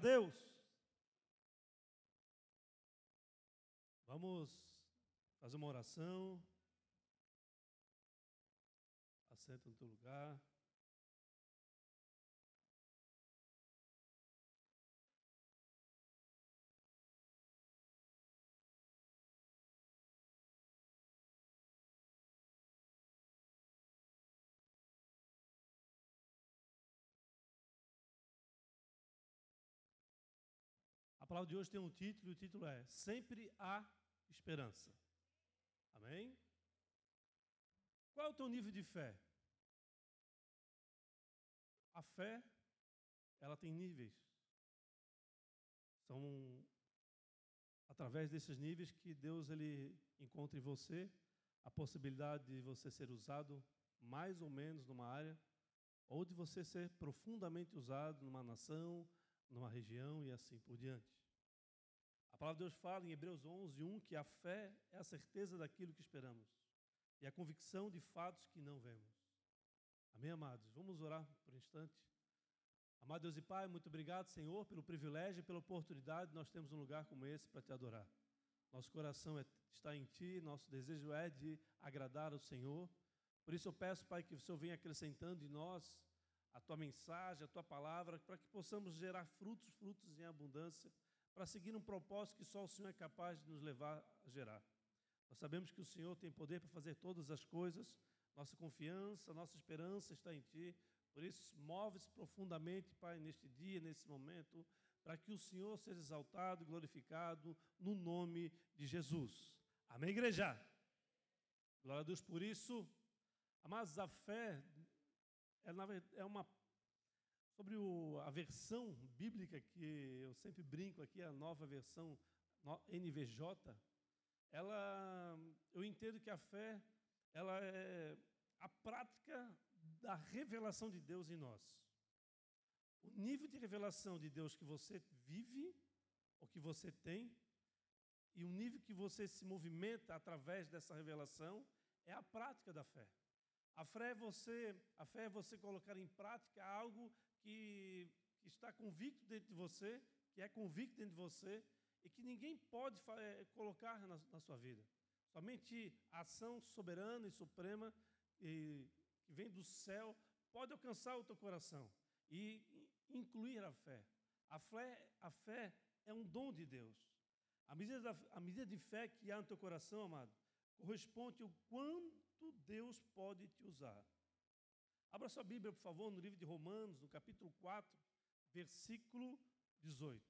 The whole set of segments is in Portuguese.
Deus. Vamos fazer uma oração. Assenta no teu lugar. Palavra de hoje tem um título, e o título é Sempre há esperança. Amém? Qual é o teu nível de fé? A fé, ela tem níveis. São através desses níveis que Deus ele encontra em você a possibilidade de você ser usado mais ou menos numa área, ou de você ser profundamente usado numa nação, numa região e assim por diante. A palavra de Deus fala em Hebreus 11, 1 que a fé é a certeza daquilo que esperamos e a convicção de fatos que não vemos. Amém, amados? Vamos orar por um instante. Amado Deus e Pai, muito obrigado, Senhor, pelo privilégio e pela oportunidade de nós termos um lugar como esse para te adorar. Nosso coração é, está em Ti, nosso desejo é de agradar ao Senhor. Por isso eu peço, Pai, que o Senhor venha acrescentando em nós a Tua mensagem, a Tua palavra, para que possamos gerar frutos, frutos em abundância para seguir um propósito que só o Senhor é capaz de nos levar a gerar. Nós sabemos que o Senhor tem poder para fazer todas as coisas, nossa confiança, nossa esperança está em Ti. Por isso, move-se profundamente, Pai, neste dia, nesse momento, para que o Senhor seja exaltado e glorificado no nome de Jesus. Amém, igreja? Glória a Deus por isso. Amados, a fé é, é uma sobre o, a versão bíblica que eu sempre brinco aqui, a nova versão NVJ, ela, eu entendo que a fé, ela é a prática da revelação de Deus em nós. O nível de revelação de Deus que você vive, ou que você tem, e o nível que você se movimenta através dessa revelação é a prática da fé. A fé é você, a fé é você colocar em prática algo que, que está convicto dentro de você, que é convicto dentro de você e que ninguém pode é, colocar na, na, sua vida. Somente a ação soberana e suprema e, que vem do céu pode alcançar o teu coração e incluir a fé. A fé, a fé é um dom de Deus. A medida, da, a medida de fé que há no teu coração, amado, corresponde ao quanto Deus pode te usar. Abra sua Bíblia, por favor, no livro de Romanos, no capítulo 4, versículo 18.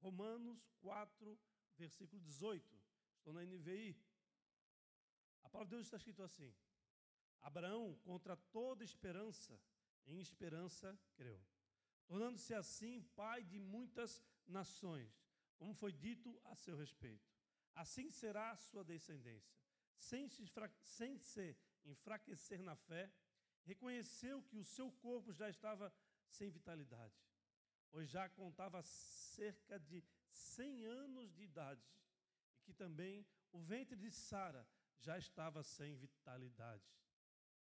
Romanos 4, versículo 18. Estou na NVI. A palavra de Deus está escrito assim: Abraão, contra toda esperança, em esperança creu, tornando-se assim pai de muitas nações, como foi dito a seu respeito. Assim será a sua descendência, sem se, sem se enfraquecer na fé reconheceu que o seu corpo já estava sem vitalidade, pois já contava cerca de 100 anos de idade, e que também o ventre de Sara já estava sem vitalidade.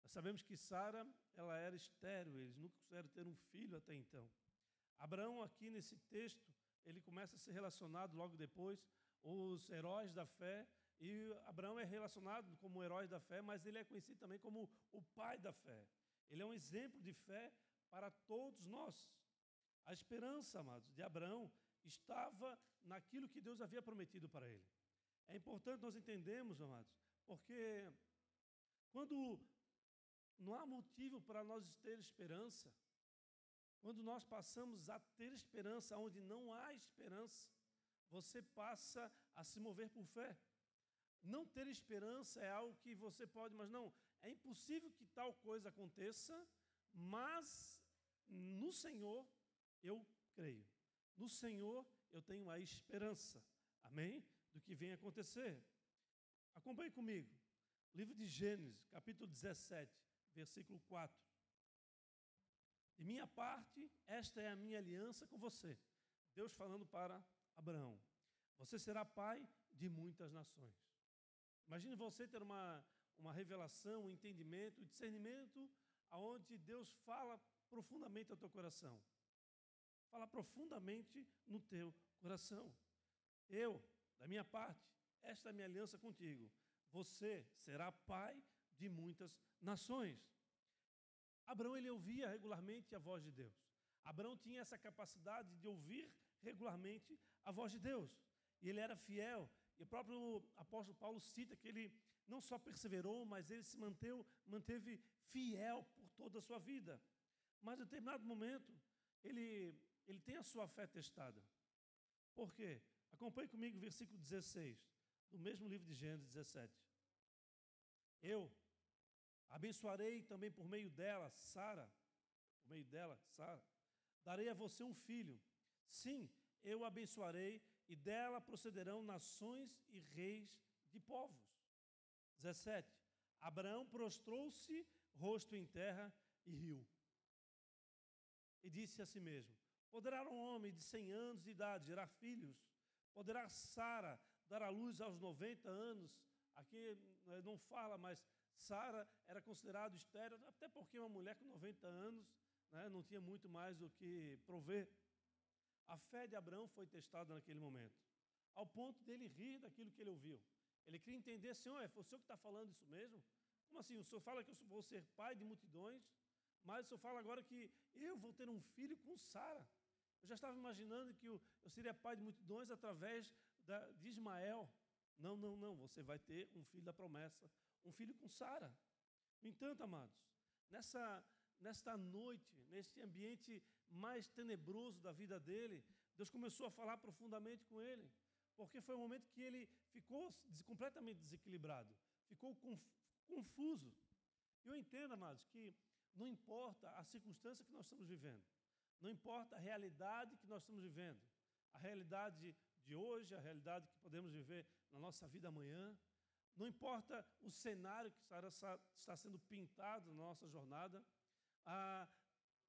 Nós sabemos que Sara, ela era estéril, eles nunca puderam ter um filho até então. Abraão aqui nesse texto, ele começa a ser relacionado logo depois os heróis da fé, e Abraão é relacionado como herói da fé, mas ele é conhecido também como o pai da fé. Ele é um exemplo de fé para todos nós. A esperança, amados, de Abraão estava naquilo que Deus havia prometido para ele. É importante nós entendermos, amados, porque quando não há motivo para nós ter esperança, quando nós passamos a ter esperança onde não há esperança, você passa a se mover por fé. Não ter esperança é algo que você pode, mas não, é impossível que tal coisa aconteça, mas no Senhor eu creio. No Senhor eu tenho a esperança, amém? Do que vem acontecer. Acompanhe comigo. Livro de Gênesis, capítulo 17, versículo 4. De minha parte, esta é a minha aliança com você. Deus falando para Abraão: Você será pai de muitas nações. Imagine você ter uma, uma revelação, um entendimento, um discernimento, aonde Deus fala profundamente ao teu coração. falar profundamente no teu coração. Eu, da minha parte, esta é a minha aliança contigo. Você será pai de muitas nações. Abraão ele ouvia regularmente a voz de Deus. Abraão tinha essa capacidade de ouvir regularmente a voz de Deus. E ele era fiel. E o próprio apóstolo Paulo cita que ele não só perseverou, mas ele se manteve, fiel por toda a sua vida. Mas em determinado momento, ele, ele tem a sua fé testada. Por quê? Acompanhe comigo o versículo 16, do mesmo livro de Gênesis 17. Eu abençoarei também por meio dela, Sara, por meio dela, Sara, darei a você um filho. Sim, eu abençoarei e dela procederão nações e reis de povos. 17. Abraão prostrou-se, rosto em terra, e riu. E disse a si mesmo: Poderá um homem de cem anos de idade gerar filhos? Poderá Sara dar à luz aos 90 anos? Aqui eh, não fala, mas Sara era considerada estéril, até porque uma mulher com 90 anos né, não tinha muito mais do que prover. A fé de Abraão foi testada naquele momento, ao ponto dele rir daquilo que ele ouviu. Ele queria entender, Senhor, é o senhor que está falando isso mesmo? Como assim? O senhor fala que eu vou ser pai de multidões, mas o senhor fala agora que eu vou ter um filho com Sara. Eu já estava imaginando que eu, seria pai de multidões através de Ismael. Não, não, não. Você vai ter um filho da promessa, um filho com Sara. No entanto, amados, nessa, nesta noite, neste ambiente mais tenebroso da vida dele, Deus começou a falar profundamente com ele, porque foi um momento que ele ficou completamente desequilibrado, ficou confuso. Eu entendo, amados, que não importa a circunstância que nós estamos vivendo, não importa a realidade que nós estamos vivendo, a realidade de hoje, a realidade que podemos viver na nossa vida amanhã, não importa o cenário que está sendo pintado na nossa jornada, ah,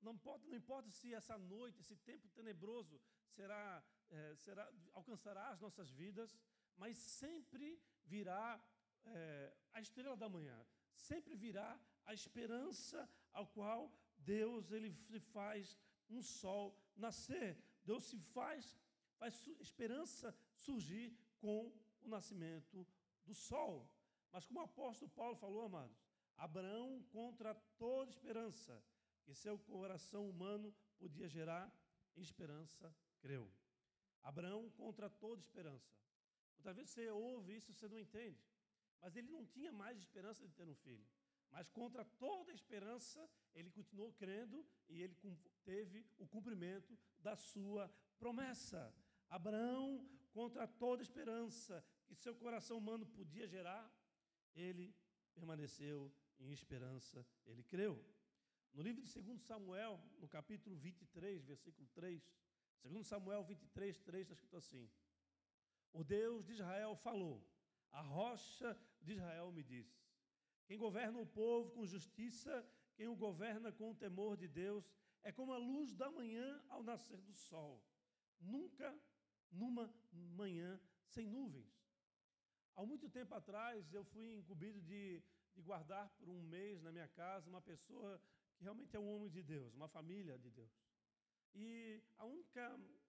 não, importa, não importa se essa noite, esse tempo tenebroso será, é, será alcançará as nossas vidas, mas sempre virá é, a estrela da manhã, sempre virá a esperança ao qual Deus ele faz um sol nascer. Deus se faz, faz esperança surgir com o nascimento do sol. Mas como o apóstolo Paulo falou, amados, Abraão contra toda esperança que seu coração humano podia gerar esperança, creu. Abraão contra toda esperança. Muitas vezes você ouve isso você não entende. Mas ele não tinha mais esperança de ter um filho. Mas contra toda esperança, ele continuou crendo e ele teve o cumprimento da sua promessa. Abraão, contra toda esperança que seu coração humano podia gerar, ele permaneceu em esperança, ele creu. No livro de 2 Samuel, no capítulo 23, versículo 3, 2 Samuel 23, 3 está escrito assim: O Deus de Israel falou, a rocha de Israel me disse: Quem governa o povo com justiça, quem o governa com o temor de Deus, é como a luz da manhã ao nascer do sol, nunca numa manhã sem nuvens. Há muito tempo atrás, eu fui incumbido de, de guardar por um mês na minha casa uma pessoa que realmente é um homem de Deus, uma família de Deus. E a única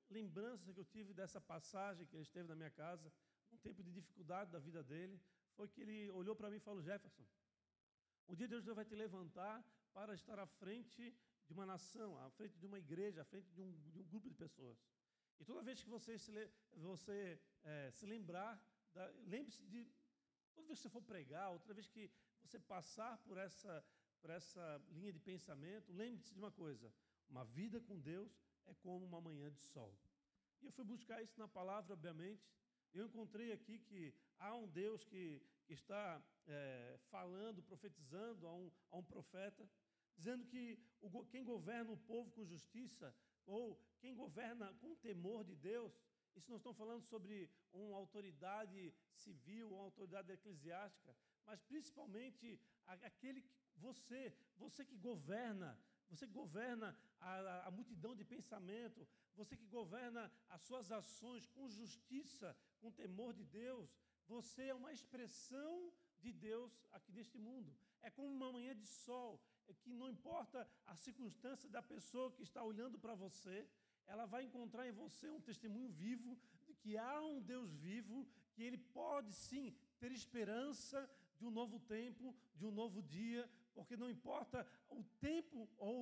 lembrança que eu tive dessa passagem que ele esteve na minha casa, um tempo de dificuldade da vida dele, foi que ele olhou para mim e falou: Jefferson, um dia Deus vai te levantar para estar à frente de uma nação, à frente de uma igreja, à frente de um, de um grupo de pessoas. E toda vez que você se, você, é, se lembrar, lembre-se de. Toda vez que você for pregar, outra vez que você passar por essa por essa linha de pensamento, lembre-se de uma coisa: uma vida com Deus é como uma manhã de sol. E eu fui buscar isso na palavra, obviamente. Eu encontrei aqui que há um Deus que, que está é, falando, profetizando a um, a um profeta, dizendo que o, quem governa o povo com justiça, ou quem governa com temor de Deus, isso não estamos falando sobre uma autoridade civil, uma autoridade eclesiástica, mas principalmente aquele que você, você que governa, você que governa a, a, multidão de pensamento, você que governa as suas ações com justiça, com temor de Deus, você é uma expressão de Deus aqui neste mundo. É como uma manhã de sol, é que não importa a circunstância da pessoa que está olhando para você, ela vai encontrar em você um testemunho vivo de que há um Deus vivo, que ele pode sim ter esperança de um novo tempo, de um novo dia, porque não importa o tempo ou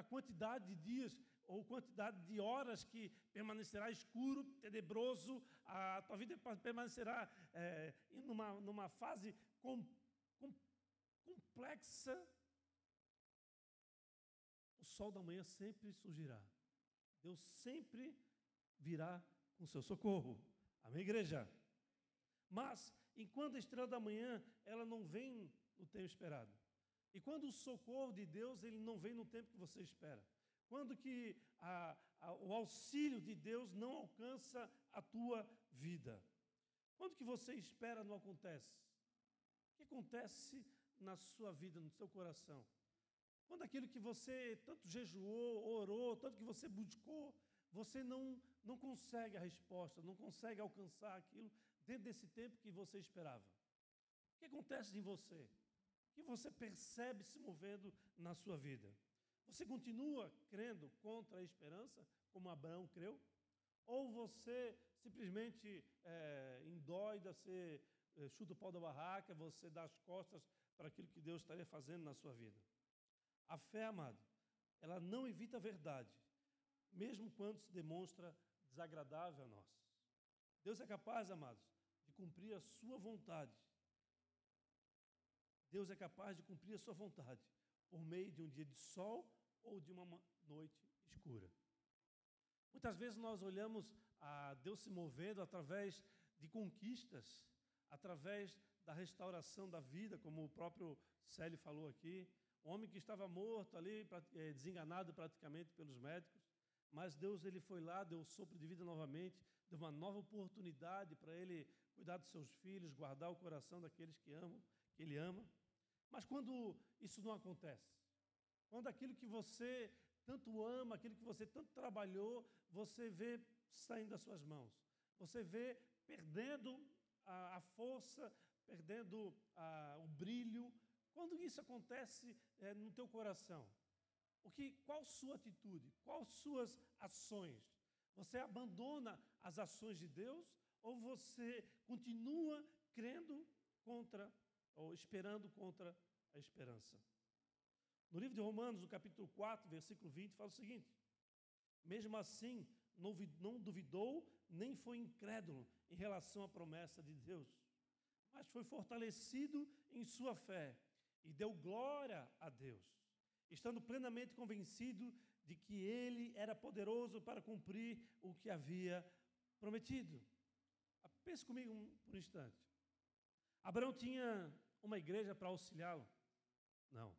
a quantidade de dias ou quantidade de horas que permanecerá escuro, tenebroso, a tua vida permanecerá é, numa, numa fase com, com, complexa, o sol da manhã sempre surgirá. Deus sempre virá com seu socorro. Amém, igreja? Mas, enquanto a estrela da manhã, ela não vem no tempo esperado. E quando o socorro de Deus, ele não vem no tempo que você espera. Quando que a, a, o auxílio de Deus não alcança a tua vida. Quando que você espera não acontece? O que acontece na sua vida, no seu coração? Quando aquilo que você tanto jejuou, orou, tanto que você buscou, você não, não consegue a resposta, não consegue alcançar aquilo dentro desse tempo que você esperava. O que acontece em você? O que você percebe se movendo na sua vida? Você continua crendo contra a esperança, como Abraão creu? Ou você simplesmente é, endóida, você é, chuta o pau da barraca, você dá as costas para aquilo que Deus estaria fazendo na sua vida? A fé, amado, ela não evita a verdade, mesmo quando se demonstra desagradável a nós. Deus é capaz, amados, cumprir a sua vontade. Deus é capaz de cumprir a sua vontade por meio de um dia de sol ou de uma noite escura. Muitas vezes nós olhamos a Deus se movendo através de conquistas, através da restauração da vida, como o próprio Célio falou aqui, um homem que estava morto ali, é, desenganado praticamente pelos médicos, mas Deus ele foi lá, deu o sopro de vida novamente, deu uma nova oportunidade para ele cuidar dos seus filhos, guardar o coração daqueles que amam, que ele ama. Mas quando isso não acontece, quando aquilo que você tanto ama, aquilo que você tanto trabalhou, você vê saindo das suas mãos, você vê perdendo a, a força, perdendo a, o brilho, quando isso acontece é, no teu coração, o que, qual sua atitude? Quais suas ações? Você abandona as ações de Deus ou você continua crendo contra ou esperando contra a esperança? No livro de Romanos, no capítulo 4, versículo 20, fala o seguinte: Mesmo assim, não duvidou nem foi incrédulo em relação à promessa de Deus, mas foi fortalecido em sua fé e deu glória a Deus, estando plenamente convencido de que ele era poderoso para cumprir o que havia prometido. Ah, pense comigo por um instante. Abraão tinha uma igreja para auxiliá-lo? Não.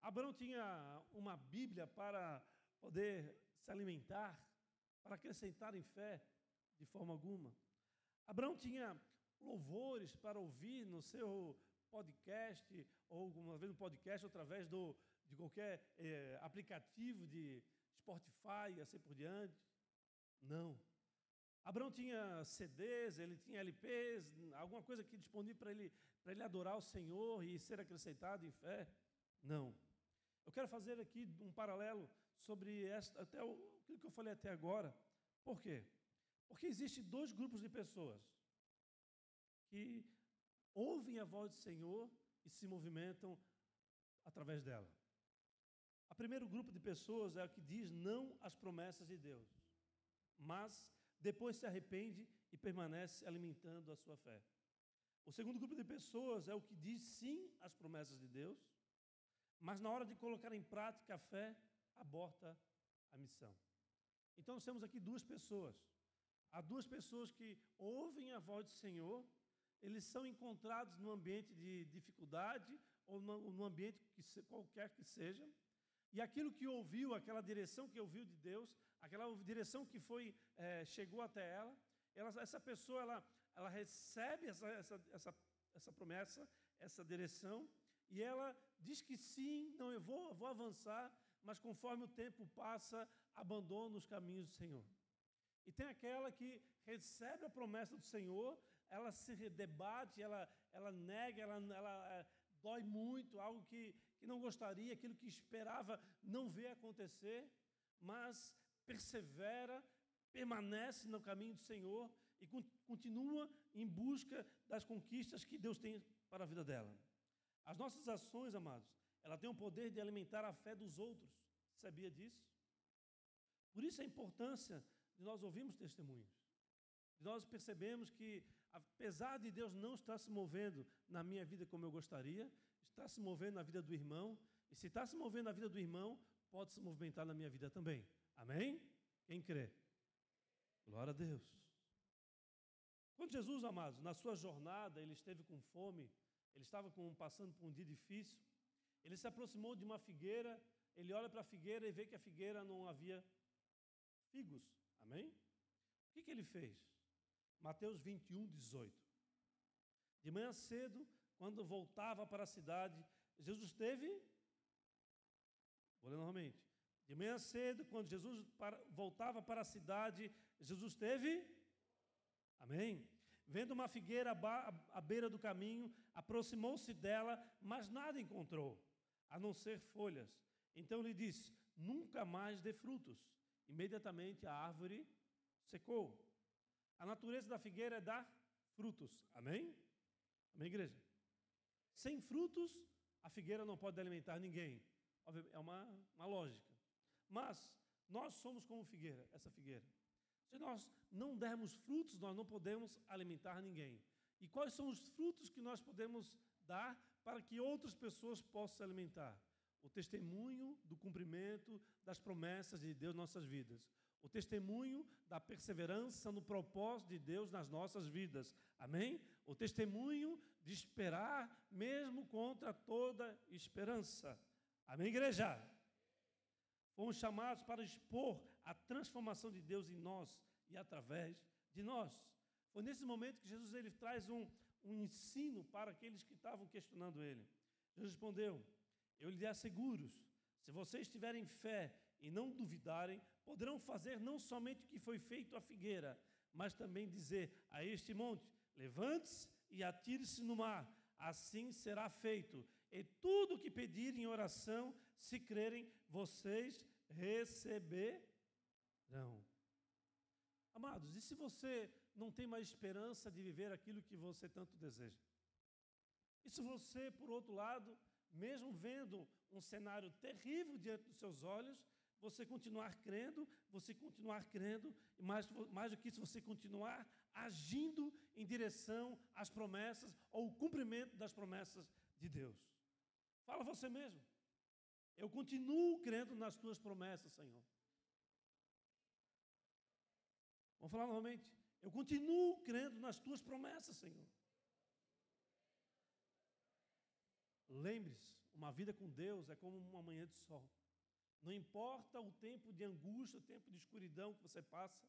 Abraão tinha uma Bíblia para poder se alimentar, para acrescentar em fé de forma alguma. Abraão tinha louvores para ouvir no seu podcast, ou uma vez no podcast, através do, de qualquer é, aplicativo de Spotify e assim por diante. Não. Abraão tinha CDs, ele tinha LPs, alguma coisa aqui disponível para ele, para ele adorar o Senhor e ser acrescentado em fé? Não. Eu quero fazer aqui um paralelo sobre esta, até o, aquilo que eu falei até agora. Por quê? Porque existem dois grupos de pessoas que ouvem a voz do Senhor e se movimentam através dela. O primeiro grupo de pessoas é o que diz não às promessas de Deus, mas depois se arrepende e permanece alimentando a sua fé. O segundo grupo de pessoas é o que diz sim às promessas de Deus, mas na hora de colocar em prática a fé, aborta a missão. Então nós temos aqui duas pessoas. Há duas pessoas que ouvem a voz do Senhor eles são encontrados no ambiente de dificuldade ou no, ambiente que qualquer que seja. E aquilo que ouviu, aquela direção que ouviu de Deus, aquela direção que foi é, chegou até ela, ela, essa pessoa ela, ela recebe essa, essa, essa, essa promessa, essa direção, e ela diz que sim, não, eu vou, vou avançar, mas conforme o tempo passa, abandona os caminhos do Senhor. E tem aquela que recebe a promessa do Senhor, ela se debate, ela, ela nega, ela, ela é, dói muito, algo que, que não gostaria, aquilo que esperava não vê acontecer, mas persevera, permanece no caminho do Senhor e continua em busca das conquistas que Deus tem para a vida dela. As nossas ações, amados, ela tem o poder de alimentar a fé dos outros. Sabia disso? Por isso a importância de nós ouvirmos testemunhos. Nós percebemos que, apesar de Deus não estar se movendo na minha vida como eu gostaria, está se movendo na vida do irmão, e se está se movendo na vida do irmão, pode se movimentar na minha vida também. Amém? Quem crê? Glória a Deus. Quando Jesus, amados, na sua jornada, ele esteve com fome, ele estava com, passando por um dia difícil, ele se aproximou de uma figueira, ele olha para a figueira e vê que a figueira não havia figos. Amém? O que, que ele fez? Mateus 21, 18. De manhã cedo, quando voltava para a cidade, Jesus teve. Vou ler novamente. De manhã cedo, quando Jesus para, voltava para a cidade, Jesus teve. Amém? Vendo uma figueira à beira do caminho, aproximou-se dela, mas nada encontrou, a não ser folhas. Então lhe disse: Nunca mais dê frutos. Imediatamente a árvore secou. A natureza da figueira é dar frutos. Amém? Amém, igreja? Sem frutos, a figueira não pode alimentar ninguém. É uma, uma lógica. Mas nós somos como figueira, essa figueira. Se nós não dermos frutos, nós não podemos alimentar ninguém. E quais são os frutos que nós podemos dar para que outras pessoas possam se alimentar? O testemunho do cumprimento das promessas de Deus em nossas vidas. O testemunho da perseverança no propósito de Deus nas nossas vidas. Amém? O testemunho de esperar mesmo contra toda esperança. Amém, igreja? Fomos chamados para expor a transformação de Deus em nós e através de nós. Foi nesse momento que Jesus ele traz um, um ensino para aqueles que estavam questionando ele. Jesus respondeu: Eu lhe asseguro, se vocês tiverem fé e não duvidarem, poderão fazer não somente o que foi feito à figueira, mas também dizer a este monte: Levante-se e atire-se no mar. Assim será feito. E tudo o que pedirem em oração, se crerem, vocês receberão. Amados, e se você não tem mais esperança de viver aquilo que você tanto deseja? E se você, por outro lado, mesmo vendo um cenário terrível diante dos seus olhos, você continuar crendo, você continuar crendo, e mais, mais do que isso, você continuar agindo em direção às promessas ou o cumprimento das promessas de Deus. Fala você mesmo. Eu continuo crendo nas tuas promessas, Senhor. Vamos falar novamente. Eu continuo crendo nas tuas promessas, Senhor. Lembre-se, uma vida com Deus é como uma manhã de sol. Não importa o tempo de angústia, o tempo de escuridão que você passa,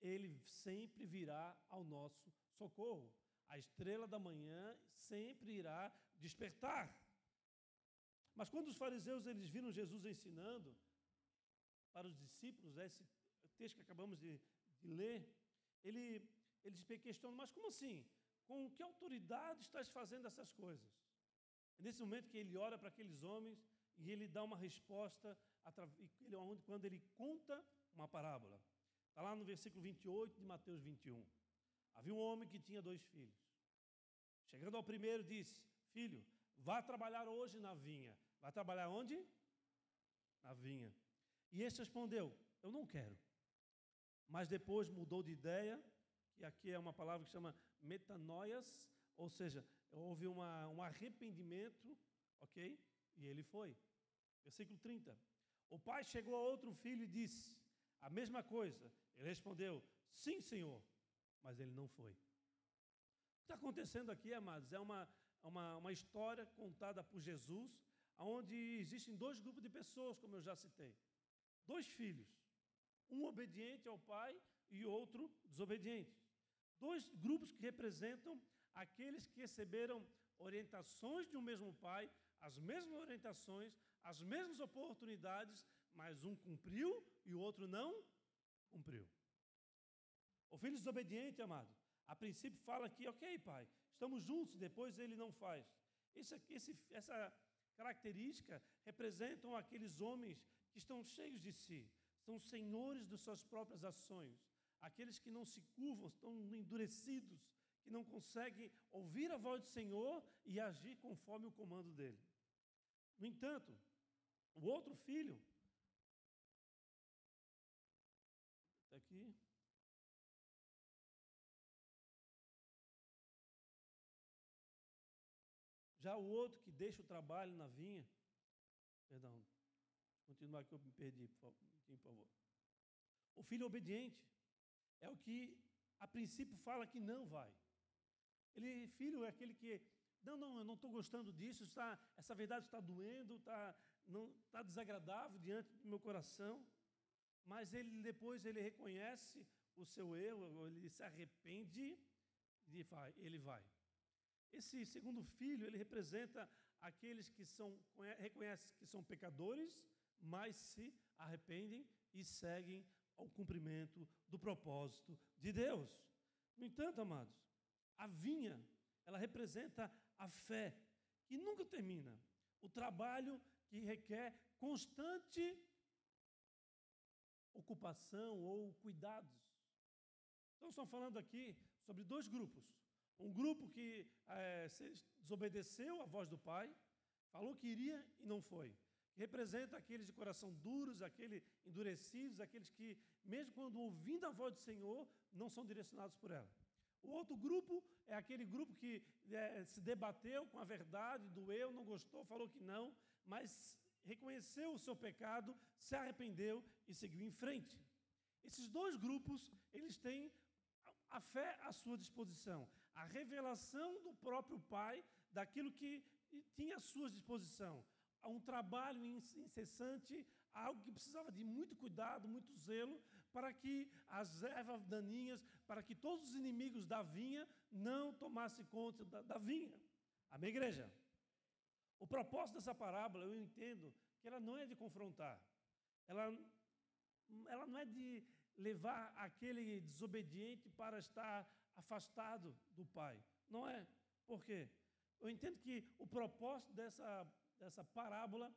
ele sempre virá ao nosso socorro. A estrela da manhã sempre irá despertar. Mas quando os fariseus eles viram Jesus ensinando para os discípulos, esse texto que acabamos de, de ler, ele, eles questionam, mas como assim? Com que autoridade estás fazendo essas coisas? É nesse momento que ele olha para aqueles homens e ele dá uma resposta quando ele conta uma parábola. Está lá no versículo 28 de Mateus 21. Havia um homem que tinha dois filhos. Chegando ao primeiro, disse: Filho, vá trabalhar hoje na vinha. Vai trabalhar onde? Na vinha. E este respondeu: Eu não quero. Mas depois mudou de ideia, que aqui é uma palavra que chama metanoias, ou seja, houve uma, um arrependimento, ok? E ele foi. Versículo 30. O pai chegou a outro filho e disse a mesma coisa. Ele respondeu: Sim, senhor. Mas ele não foi. O que está acontecendo aqui, amados, é uma, uma, uma história contada por Jesus onde existem dois grupos de pessoas, como eu já citei. Dois filhos, um obediente ao pai e outro desobediente. Dois grupos que representam aqueles que receberam orientações de um mesmo pai, as mesmas orientações, as mesmas oportunidades, mas um cumpriu e o outro não cumpriu. O filho desobediente, amado, a princípio fala que, ok, pai, estamos juntos, depois ele não faz. Esse, esse, essa característica representam aqueles homens que estão cheios de si. são senhores de suas próprias ações. Aqueles que não se curvam, estão endurecidos, que não conseguem ouvir a voz do Senhor e agir conforme o comando dele. No entanto, o outro filho, Já o outro que deixa o trabalho na vinha, perdão, continuar que eu me perdi, por favor. O filho obediente é o que a princípio fala que não vai. Ele, filho, é aquele que, não, não, eu não estou gostando disso, está, essa verdade está doendo, está, não, está desagradável diante do meu coração. Mas ele depois ele reconhece o seu erro, ele se arrepende e vai, ele vai. Esse segundo filho, ele representa aqueles que são, reconhecem que são pecadores, mas se arrependem e seguem ao cumprimento do propósito de Deus. No entanto, amados, a vinha, ela representa a fé, que nunca termina. O trabalho que requer constante ocupação ou cuidados. Então, estamos falando aqui sobre dois grupos. Um grupo que é, desobedeceu a voz do pai, falou que iria e não foi. Que representa aqueles de coração duros, aqueles endurecidos, aqueles que, mesmo quando ouvindo a voz do Senhor, não são direcionados por ela. O outro grupo é aquele grupo que é, se debateu com a verdade, doeu, não gostou, falou que não, mas reconheceu o seu pecado, se arrependeu e seguiu em frente. Esses dois grupos, eles têm a fé à sua disposição a revelação do próprio Pai daquilo que tinha à sua disposição. Um trabalho incessante, algo que precisava de muito cuidado, muito zelo, para que as ervas daninhas, para que todos os inimigos da vinha não tomassem conta da, da vinha. Amém, igreja? O propósito dessa parábola, eu entendo que ela não é de confrontar, ela, ela não é de levar aquele desobediente para estar afastado do Pai. Não é? Por quê? Eu entendo que o propósito dessa, dessa parábola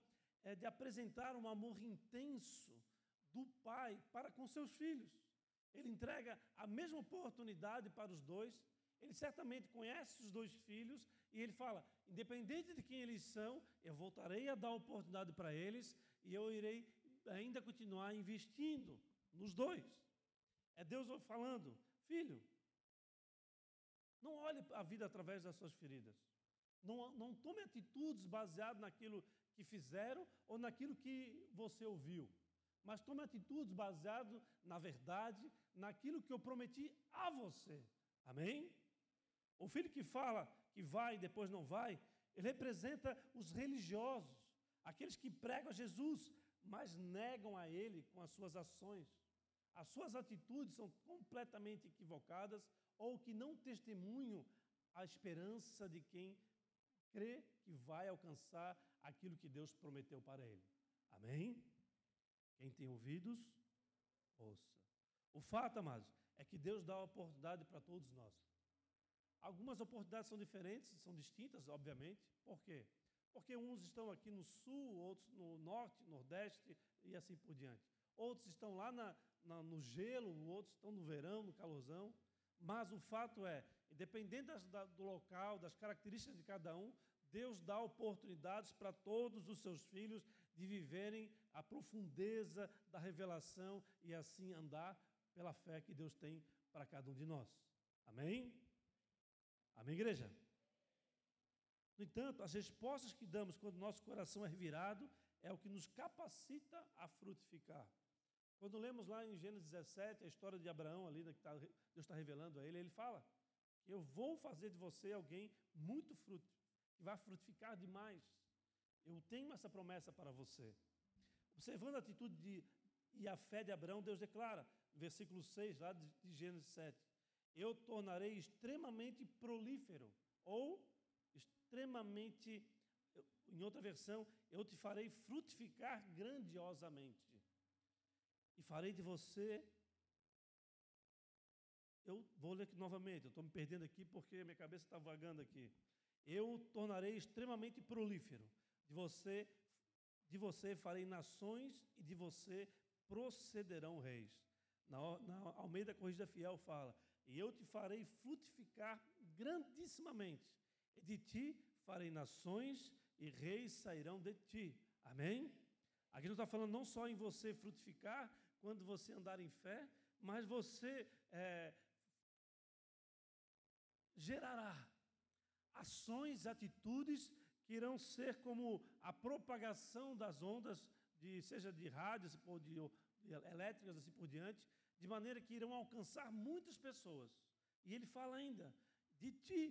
é de apresentar um amor intenso do pai para com seus filhos. Ele entrega a mesma oportunidade para os dois. Ele certamente conhece os dois filhos e ele fala: independente de quem eles são, eu voltarei a dar oportunidade para eles e eu irei ainda continuar investindo nos dois. É Deus falando: filho, não olhe a vida através das suas feridas. Não, não tome atitudes baseadas naquilo que fizeram ou naquilo que você ouviu. Mas tome atitudes baseadas na verdade, naquilo que eu prometi a você. Amém? O filho que fala que vai e depois não vai, ele representa os religiosos, aqueles que pregam a Jesus, mas negam a ele com as suas ações. As suas atitudes são completamente equivocadas ou que não testemunham a esperança de quem crê que vai alcançar aquilo que Deus prometeu para ele. Amém? Quem tem ouvidos, ouça. O fato, amados, é que Deus dá oportunidade para todos nós. Algumas oportunidades são diferentes, são distintas, obviamente. Por quê? Porque uns estão aqui no sul, outros no norte, nordeste e assim por diante. Outros estão lá na, na, no gelo, outros estão no verão, no calorzão. Mas o fato é, independente das, da, do local, das características de cada um, Deus dá oportunidades para todos os seus filhos de viverem a profundeza da revelação e assim andar pela fé que Deus tem para cada um de nós. Amém? Amém, igreja? No entanto, as respostas que damos quando nosso coração é revirado é o que nos capacita a frutificar. Quando lemos lá em Gênesis 17 a história de Abraão, ali, né, que tá, Deus está revelando a ele, ele fala: Eu vou fazer de você alguém muito fruto, que vai frutificar demais. Eu tenho essa promessa para você. Observando a atitude de, e a fé de Abraão, Deus declara, versículo 6 lá de, de Gênesis 7, Eu tornarei extremamente prolífero, ou extremamente, em outra versão, eu te farei frutificar grandiosamente e farei de você. Eu vou ler aqui novamente, eu estou me perdendo aqui porque minha cabeça está vagando aqui. Eu tornarei extremamente prolífero. De você, de você farei nações e de você procederão reis. Na, na Almeida Corrigida Fiel fala: E eu te farei frutificar grandissimamente, e de ti farei nações, e reis sairão de ti. Amém? Aqui não está falando não só em você frutificar quando você andar em fé, mas você é, gerará ações, atitudes que irão ser como a propagação das ondas, de, seja de rádios ou de, de elétricas, assim por diante, de maneira que irão alcançar muitas pessoas. E ele fala ainda: de ti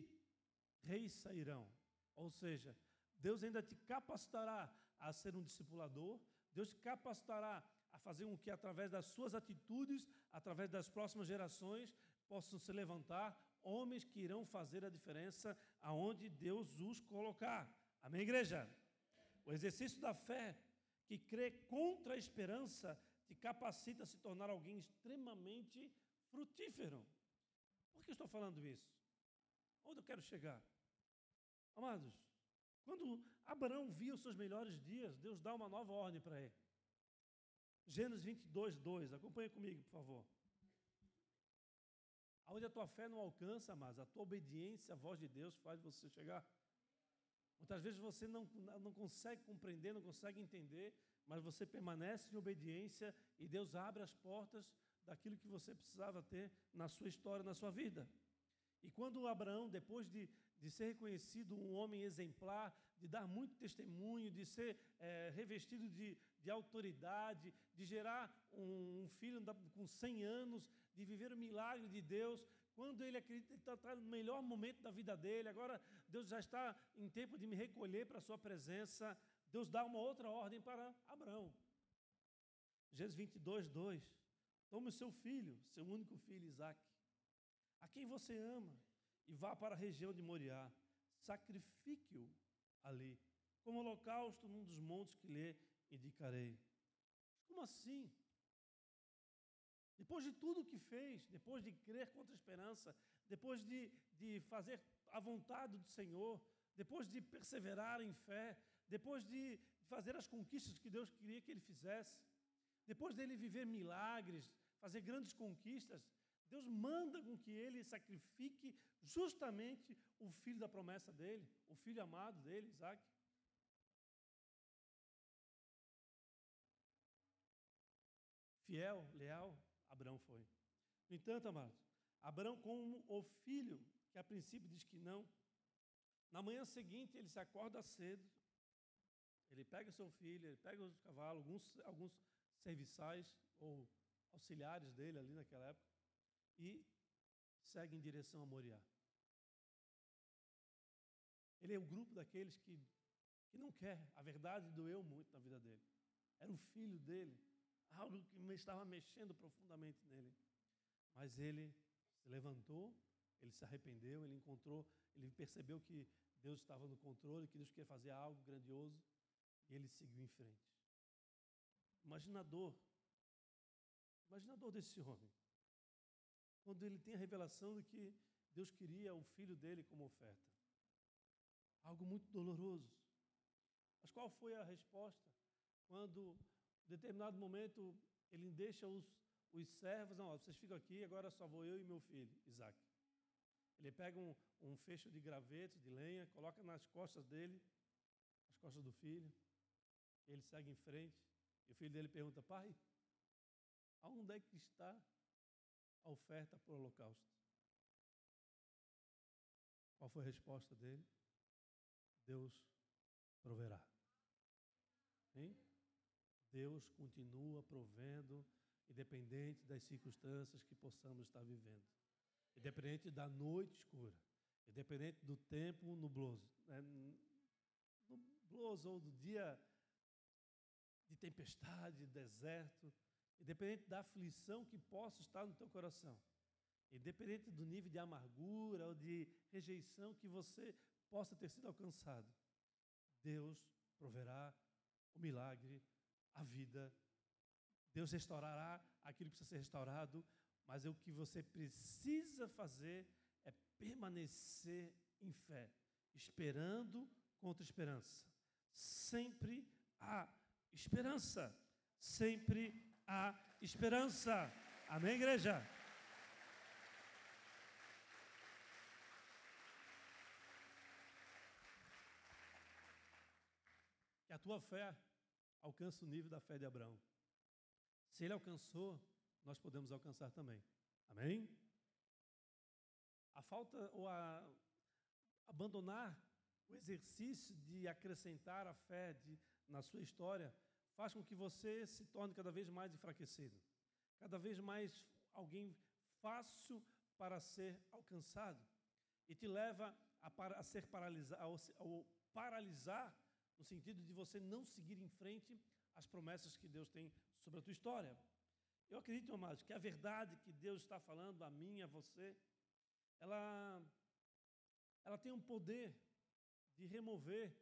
reis sairão. Ou seja, Deus ainda te capacitará a ser um discipulador, Deus te capacitará fazer com que, através das suas atitudes, através das próximas gerações, possam se levantar homens que irão fazer a diferença aonde Deus os colocar. Amém, igreja? O exercício da fé que crê contra a esperança te capacita a se tornar alguém extremamente frutífero. Por que estou falando isso? Onde eu quero chegar? Amados, quando Abraão via os seus melhores dias, Deus dá uma nova ordem para ele. Gênesis 22, 2. Acompanhe comigo, por favor. Onde a tua fé não alcança, mas a tua obediência à voz de Deus faz você chegar. Muitas vezes você não, não consegue compreender, não consegue entender, mas você permanece em obediência e Deus abre as portas daquilo que você precisava ter na sua história, na sua vida. E quando Abraão, depois de, de ser reconhecido um homem exemplar, de dar muito testemunho, de ser é, revestido de, de autoridade, de gerar um, filho com 100 anos, de viver o milagre de Deus, quando ele acredita que está no melhor momento da vida dele, agora Deus já está em tempo de me recolher para a sua presença, Deus dá uma outra ordem para Abraão. Gênesis 22, 2. Tome o seu filho, seu único filho, Isaac, a quem você ama, e vá para a região de Moriá. Sacrifique-o ali, como holocausto num dos montes que lhe indicarei. Como assim? Depois de tudo que fez, depois de crer contra a esperança, depois de, de fazer a vontade do Senhor, depois de perseverar em fé, depois de fazer as conquistas que Deus queria que ele fizesse, depois dele viver milagres, fazer grandes conquistas, Deus manda com que ele sacrifique justamente o filho da promessa dele, o filho amado dele, Isaac. Fiel, leal, Abraão foi. No entanto, amados, Abraão, como o filho, que a princípio diz que não, na manhã seguinte ele se acorda cedo, ele pega seu filho, ele pega os cavalos, alguns, alguns serviçais ou auxiliares dele ali naquela época, e segue em direção a Moriá. Ele é um grupo daqueles que, que não quer. A verdade doeu muito na vida dele. Era o filho dele, algo que estava mexendo profundamente nele. Mas ele se levantou, ele se arrependeu, ele encontrou, ele percebeu que Deus estava no controle, que Deus queria fazer algo grandioso, e ele seguiu em frente. Imaginador, imaginador desse homem. Quando ele tem a revelação de que Deus queria o filho dele como oferta. Algo muito doloroso. Mas qual foi a resposta? Quando, determinado momento, ele deixa os, os servos, não, vocês ficam aqui, agora só vou eu e meu filho, Isaac. Ele pega um, um fecho de gravetos, de lenha, coloca nas costas dele, as costas do filho, ele segue em frente, e o filho dele pergunta, pai, aonde é que está a oferta para o holocausto? Qual foi a resposta dele? Deus proverá. Hein? Deus continua provendo, independente das circunstâncias que possamos estar vivendo, independente da noite escura, independente do tempo nubloso, né? nubloso ou do dia de tempestade, de deserto, independente da aflição que possa estar no teu coração, independente do nível de amargura ou de rejeição que você possa ter sido alcançado, Deus proverá o milagre, a vida. Deus restaurará aquilo que precisa ser restaurado, mas o que você precisa fazer é permanecer em fé, esperando contra esperança. Sempre há esperança, sempre há esperança. Amém, igreja? Que a tua fé alcance o nível da fé de Abraão. Se ele alcançou, nós podemos alcançar também. Amém? A falta ou a abandonar o exercício de acrescentar a fé de, na sua história faz com que você se torne cada vez mais enfraquecido, cada vez mais alguém fácil para ser alcançado e te leva a, a ser paralisado, ao paralisar no sentido de você não seguir em frente as promessas que Deus tem sobre a tua história. Eu acredito, amados, que a verdade que Deus está falando a mim, a você, ela, ela tem um poder de remover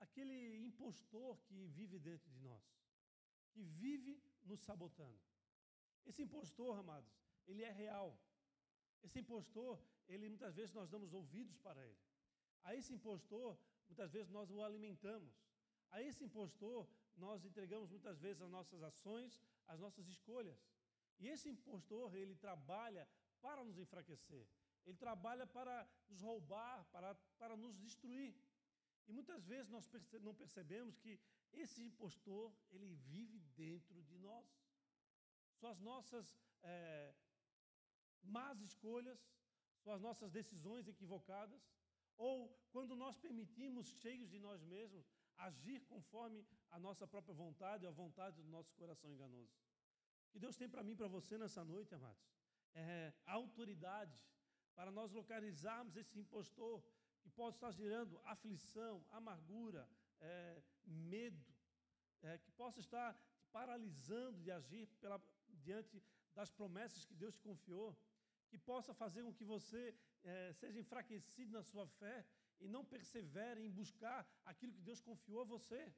aquele impostor que vive dentro de nós, que vive nos sabotando. Esse impostor, amados, ele é real. Esse impostor, ele muitas vezes nós damos ouvidos para ele. A esse impostor, muitas vezes nós o alimentamos. A esse impostor, nós entregamos muitas vezes as nossas ações, as nossas escolhas. E esse impostor, ele trabalha para nos enfraquecer. Ele trabalha para nos roubar, para, para nos destruir. E muitas vezes nós perce não percebemos que esse impostor, ele vive dentro de nós. São as nossas é, más escolhas, são as nossas decisões equivocadas, ou quando nós permitimos, cheios de nós mesmos, agir conforme a nossa própria vontade, a vontade do nosso coração enganoso. O que Deus tem para mim para você nessa noite, amados, é autoridade para nós localizarmos esse impostor que pode estar gerando aflição, amargura, é, medo, é, que possa estar te paralisando de agir pela, diante das promessas que Deus te confiou, que possa fazer com que você é, seja enfraquecido na sua fé e não persevere em buscar aquilo que Deus confiou a você.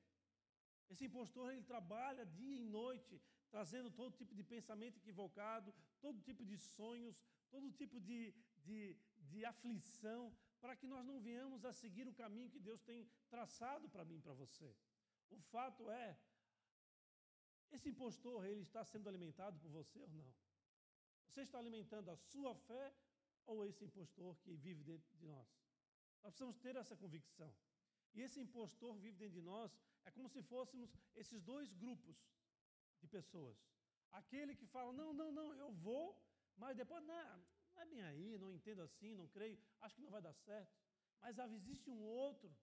Esse impostor ele trabalha dia e noite, trazendo todo tipo de pensamento equivocado, todo tipo de sonhos, todo tipo de, de, de aflição, para que nós não venhamos a seguir o caminho que Deus tem traçado para mim e para você. O fato é, esse impostor, ele está sendo alimentado por você ou não? Você está alimentando a sua fé ou esse impostor que vive dentro de nós? Nós precisamos ter essa convicção. E esse impostor vive dentro de nós, é como se fôssemos esses dois grupos de pessoas. Aquele que fala, não, não, não, eu vou, mas depois, não, não é bem aí, não entendo assim, não creio, acho que não vai dar certo. Mas existe um outro,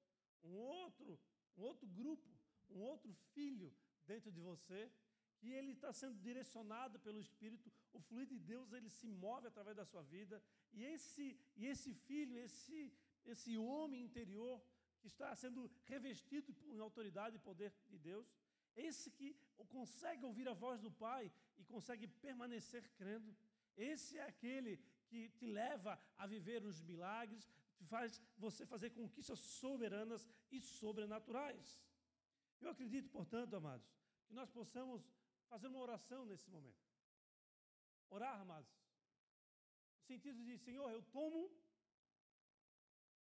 um outro, um outro grupo, um outro filho dentro de você, que ele está sendo direcionado pelo Espírito, o fluido de Deus ele se move através da sua vida, e esse, e esse filho, esse, esse homem interior que está sendo revestido por autoridade e poder de Deus, esse que consegue ouvir a voz do Pai e consegue permanecer crendo, esse é aquele que te leva a viver os milagres, que faz você fazer conquistas soberanas e sobrenaturais. Eu acredito, portanto, amados, que nós possamos fazer uma oração nesse momento. Orar, amados, no sentido de, Senhor, eu tomo,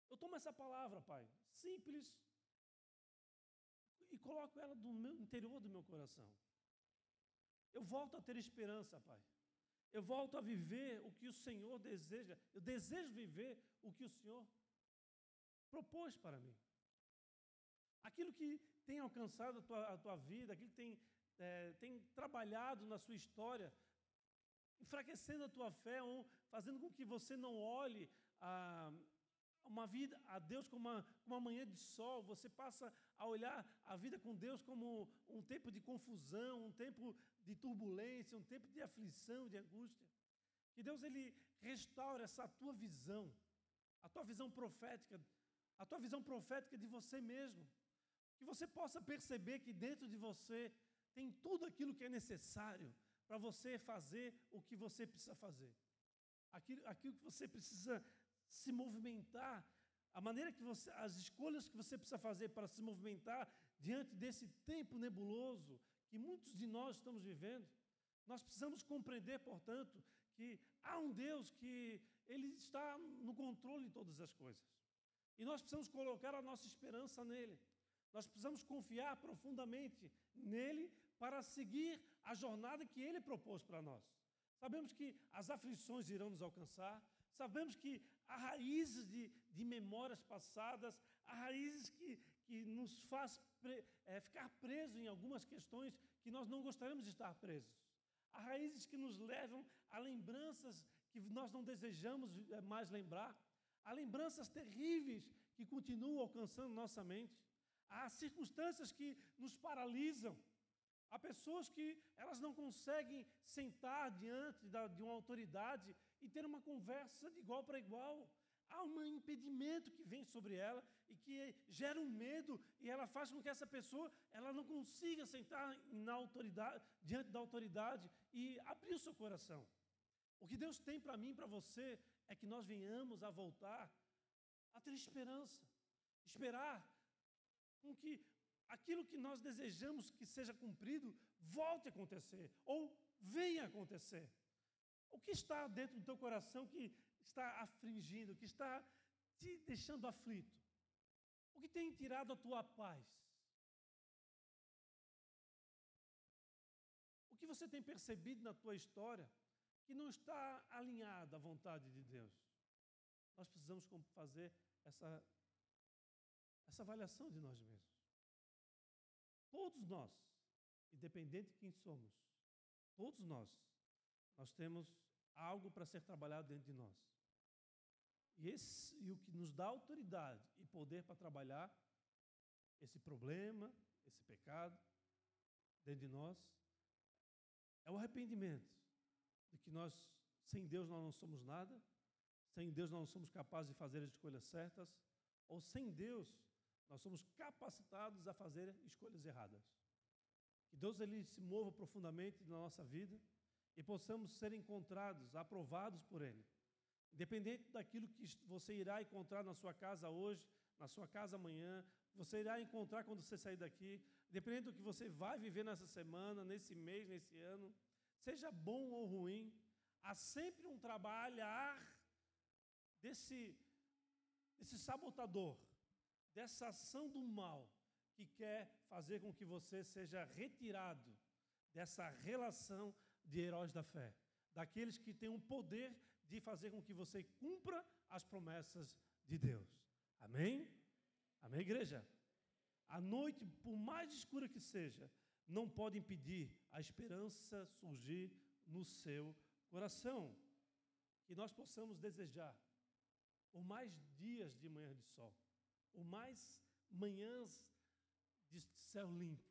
eu tomo essa palavra, Pai, simples, e coloco ela no meu interior do meu coração. Eu volto a ter esperança, Pai. Eu volto a viver o que o Senhor deseja. Eu desejo viver o que o Senhor propôs para mim. Aquilo que tem alcançado a tua, a tua vida, aquilo que tem, é, tem trabalhado na sua história, enfraquecendo a tua fé ou fazendo com que você não olhe a, uma vida a Deus como uma, uma manhã de sol, você passa a olhar a vida com Deus como um tempo de confusão, um tempo de turbulência, um tempo de aflição, de angústia. Que Deus ele restaure essa tua visão, a tua visão profética, a tua visão profética de você mesmo. Que você possa perceber que dentro de você tem tudo aquilo que é necessário para você fazer o que você precisa fazer. Aquilo, aquilo que você precisa se movimentar, a maneira que você, as escolhas que você precisa fazer para se movimentar diante desse tempo nebuloso que muitos de nós estamos vivendo, nós precisamos compreender, portanto, que há um Deus que ele está no controle de todas as coisas. E nós precisamos colocar a nossa esperança nele. Nós precisamos confiar profundamente nele para seguir a jornada que Ele propôs para nós. Sabemos que as aflições irão nos alcançar, sabemos que há raízes de, de memórias passadas, há raízes que, que nos faz pre, é, ficar presos em algumas questões que nós não gostaríamos de estar presos. Há raízes que nos levam a lembranças que nós não desejamos é, mais lembrar. Há lembranças terríveis que continuam alcançando nossa mente. Há circunstâncias que nos paralisam. Há pessoas que elas não conseguem sentar diante de uma autoridade e ter uma conversa de igual para igual. Há um impedimento que vem sobre ela e que gera um medo e ela faz com que essa pessoa ela não consiga sentar na autoridade, diante da autoridade e abrir o seu coração. O que Deus tem para mim e para você é que nós venhamos a voltar a ter esperança, esperar com que aquilo que nós desejamos que seja cumprido volte a acontecer ou venha a acontecer. O que está dentro do teu coração que está afligindo, que está te deixando aflito? O que tem tirado a tua paz? O que você tem percebido na tua história que não está alinhado à vontade de Deus? Nós precisamos fazer essa, essa avaliação de nós mesmos. Todos nós, independente de quem somos, todos nós, nós temos algo para ser trabalhado dentro de nós. E, esse, e o que nos dá autoridade e poder para trabalhar esse problema, esse pecado dentro de nós, é o arrependimento de que nós, sem Deus, nós não somos nada, sem Deus, nós não somos capazes de fazer as escolhas certas, ou sem Deus, nós somos capacitados a fazer escolhas erradas. Que Deus ele se mova profundamente na nossa vida e possamos ser encontrados, aprovados por Ele. Independente daquilo que você irá encontrar na sua casa hoje, na sua casa amanhã, você irá encontrar quando você sair daqui, independente do que você vai viver nessa semana, nesse mês, nesse ano, seja bom ou ruim, há sempre um trabalhar desse, desse sabotador dessa ação do mal que quer fazer com que você seja retirado dessa relação de heróis da fé, daqueles que têm o poder de fazer com que você cumpra as promessas de Deus. Amém? Amém, igreja? A noite, por mais escura que seja, não pode impedir a esperança surgir no seu coração. Que nós possamos desejar por mais dias de manhã de sol ou mais manhãs de céu limpo.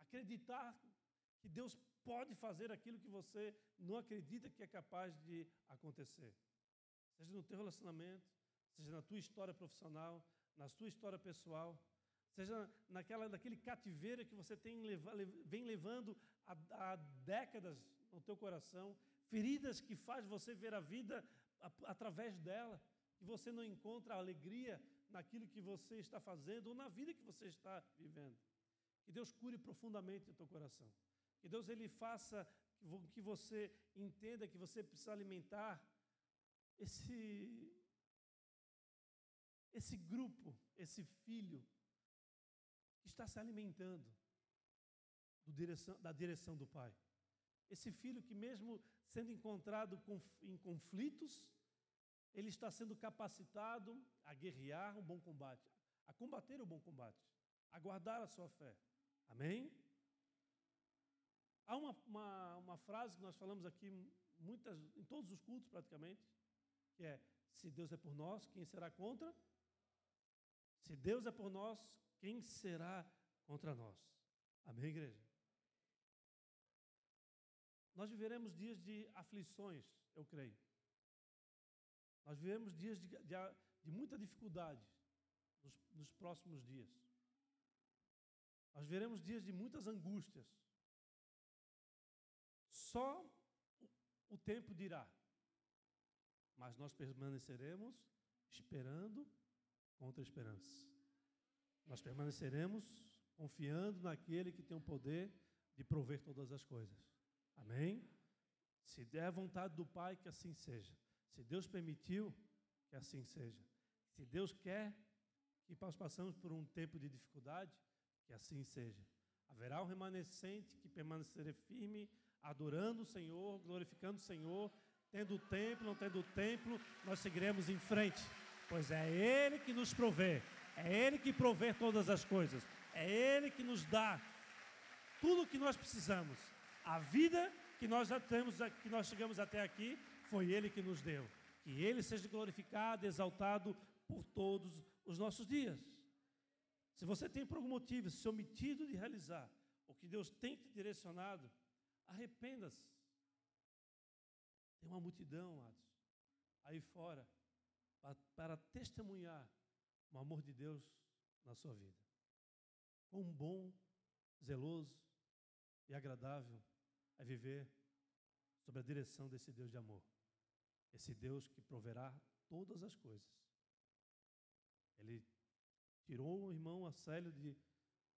Acreditar que Deus pode fazer aquilo que você não acredita que é capaz de acontecer. Seja no teu relacionamento, seja na tua história profissional, na sua história pessoal, seja naquela, naquele cativeiro que você tem, vem levando há, há décadas no teu coração, feridas que faz você ver a vida através dela, que você não encontra alegria naquilo que você está fazendo ou na vida que você está vivendo. Que Deus cure profundamente o teu coração. Que Deus ele faça que você entenda que você precisa alimentar esse esse grupo, esse filho que está se alimentando direção, da direção do Pai. Esse filho que, mesmo sendo encontrado em conflitos, ele está sendo capacitado a guerrear um bom combate, a combater o bom combate, a guardar a sua fé. Amém? Há uma, uma, uma frase que nós falamos aqui muitas, em todos os cultos praticamente, que é: se Deus é por nós, quem será contra? Se Deus é por nós, quem será contra nós? Amém, igreja? Nós viveremos dias de aflições, eu creio. Nós vivemos dias de, de, de muita dificuldade nos, nos próximos dias. Nós veremos dias de muitas angústias. Só o, tempo dirá. Mas nós permaneceremos esperando contra a esperança. Nós permaneceremos confiando naquele que tem o poder de prover todas as coisas. Amém? Se der vontade do Pai, que assim seja. Se Deus permitiu, que assim seja. Se Deus quer que nós passamos por um tempo de dificuldade, que assim seja. Haverá um remanescente que permanecerá firme, adorando o Senhor, glorificando o Senhor, tendo templo, não tendo templo, nós seguiremos em frente, pois é Ele que nos provê, é Ele que provê todas as coisas, é Ele que nos dá tudo o que nós precisamos. A vida que nós já temos, que nós chegamos até aqui, foi Ele que nos deu. Que Ele seja glorificado, exaltado por todos os nossos dias. Se você tem por algum motivo se omitido de realizar o que Deus tem te direcionado, arrependa-se. Tem uma multidão, aí fora, para, para testemunhar o amor de Deus na sua vida. Quão bom, zeloso e agradável é viver sob a direção desse Deus de amor. Esse Deus que proverá todas as coisas. Ele tirou o irmão Acélio de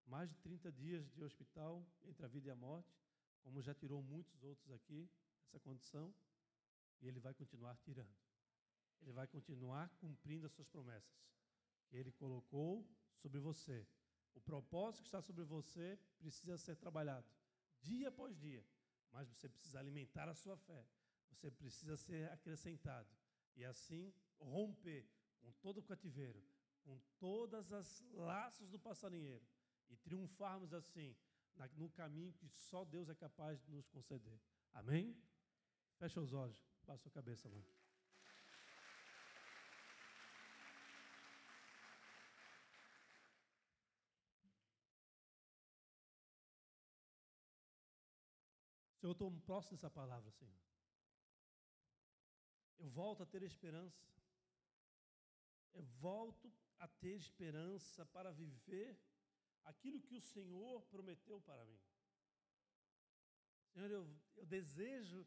mais de 30 dias de hospital entre a vida e a morte, como já tirou muitos outros aqui, essa condição, e ele vai continuar tirando. Ele vai continuar cumprindo as suas promessas ele colocou sobre você. O propósito que está sobre você precisa ser trabalhado dia após dia, mas você precisa alimentar a sua fé. Você precisa ser acrescentado e assim romper com todo o cativeiro, com todas as laços do passarinheiro e triunfarmos assim no caminho que só Deus é capaz de nos conceder. Amém? Fecha os olhos, passa a cabeça, mãe. Senhor, eu estou próximo dessa palavra, Senhor. Volto a ter esperança. Eu volto a ter esperança para viver aquilo que o Senhor prometeu para mim. Senhor, eu, eu desejo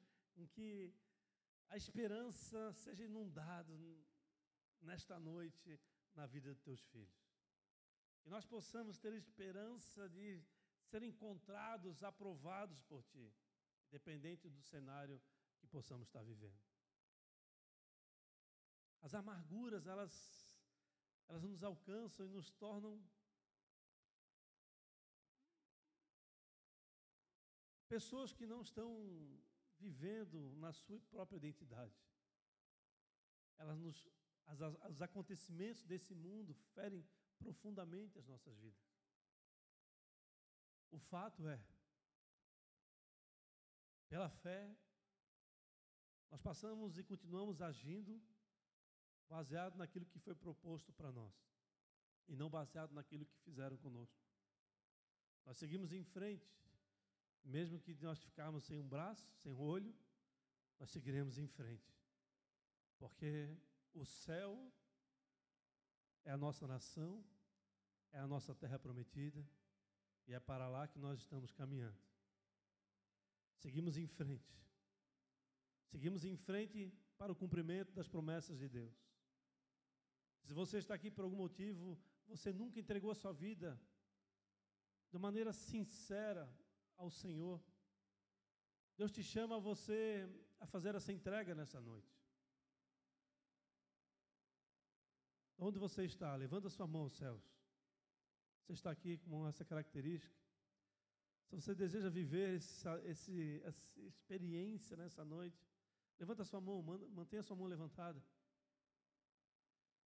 que a esperança seja inundada nesta noite na vida dos teus filhos. Que nós possamos ter esperança de ser encontrados, aprovados por Ti dependente do cenário que possamos estar vivendo. As amarguras, elas, elas nos alcançam e nos tornam pessoas que não estão vivendo na sua própria identidade. Elas nos, as, os acontecimentos desse mundo ferem profundamente as nossas vidas. O fato é pela fé, nós passamos e continuamos agindo baseado naquilo que foi proposto para nós e não baseado naquilo que fizeram conosco. Nós seguimos em frente, mesmo que nós ficarmos sem um braço, sem um olho, nós seguiremos em frente, porque o céu é a nossa nação, é a nossa terra prometida e é para lá que nós estamos caminhando. Seguimos em frente. Seguimos em frente para o cumprimento das promessas de Deus. Se você está aqui por algum motivo, você nunca entregou a sua vida de maneira sincera ao Senhor. Deus te chama você a fazer essa entrega nessa noite. Onde você está? Levanta sua mão céus. Você está aqui com essa característica. Se você deseja viver essa, essa experiência nessa noite, levanta sua mão, mantenha sua mão levantada.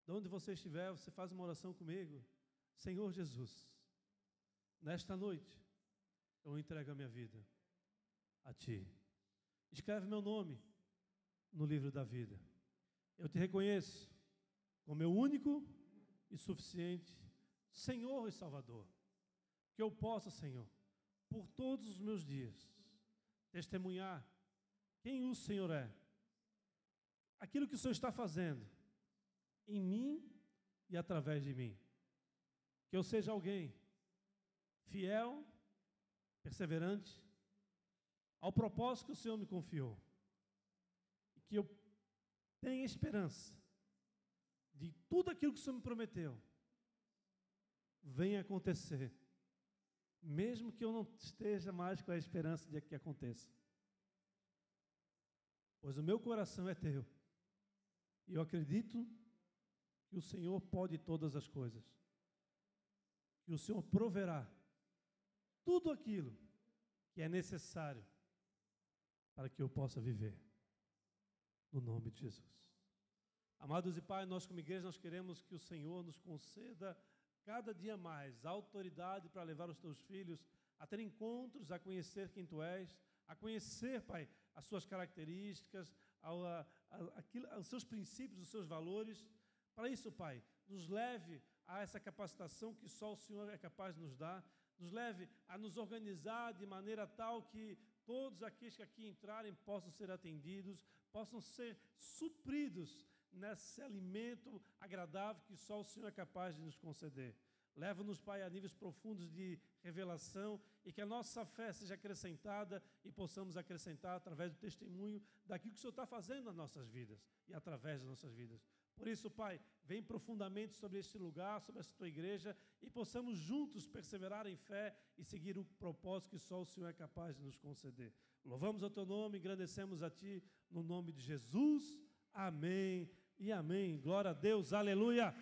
De onde você estiver, você faz uma oração comigo. Senhor Jesus, nesta noite, eu entrego a minha vida a Ti. Escreve meu nome no livro da vida. Eu te reconheço como meu único e suficiente Senhor e Salvador. Que eu possa, Senhor, por todos os meus dias, testemunhar quem o Senhor é, aquilo que o Senhor está fazendo em mim e através de mim. Que eu seja alguém fiel, perseverante, ao propósito que o Senhor me confiou. E que eu tenha esperança de tudo aquilo que o Senhor me prometeu venha acontecer mesmo que eu não esteja mais com a esperança de que aconteça. Pois o meu coração é teu. E eu acredito que o Senhor pode todas as coisas. Que o Senhor proverá tudo aquilo que é necessário para que eu possa viver. No nome de Jesus. Amados e Pai, nós como igreja nós queremos que o Senhor nos conceda cada dia mais autoridade para levar os teus filhos a ter encontros, a conhecer quem tu és, a conhecer, Pai, as suas características, a, a, a, os seus princípios, os seus valores. Para isso, Pai, nos leve a essa capacitação que só o Senhor é capaz de nos dar, nos leve a nos organizar de maneira tal que todos aqueles que aqui entrarem possam ser atendidos, possam ser supridos nesse alimento agradável que só o Senhor é capaz de nos conceder. Leva-nos, Pai, a níveis profundos de revelação e que a nossa fé seja acrescentada e possamos acrescentar através do testemunho daquilo que o Senhor está fazendo nas nossas vidas e através das nossas vidas. Por isso, Pai, vem profundamente sobre este lugar, sobre esta tua igreja e possamos juntos perseverar em fé e seguir o propósito que só o Senhor é capaz de nos conceder. Louvamos o teu nome, agradecemos a ti no nome de Jesus. Amém e amém. Glória a Deus, aleluia.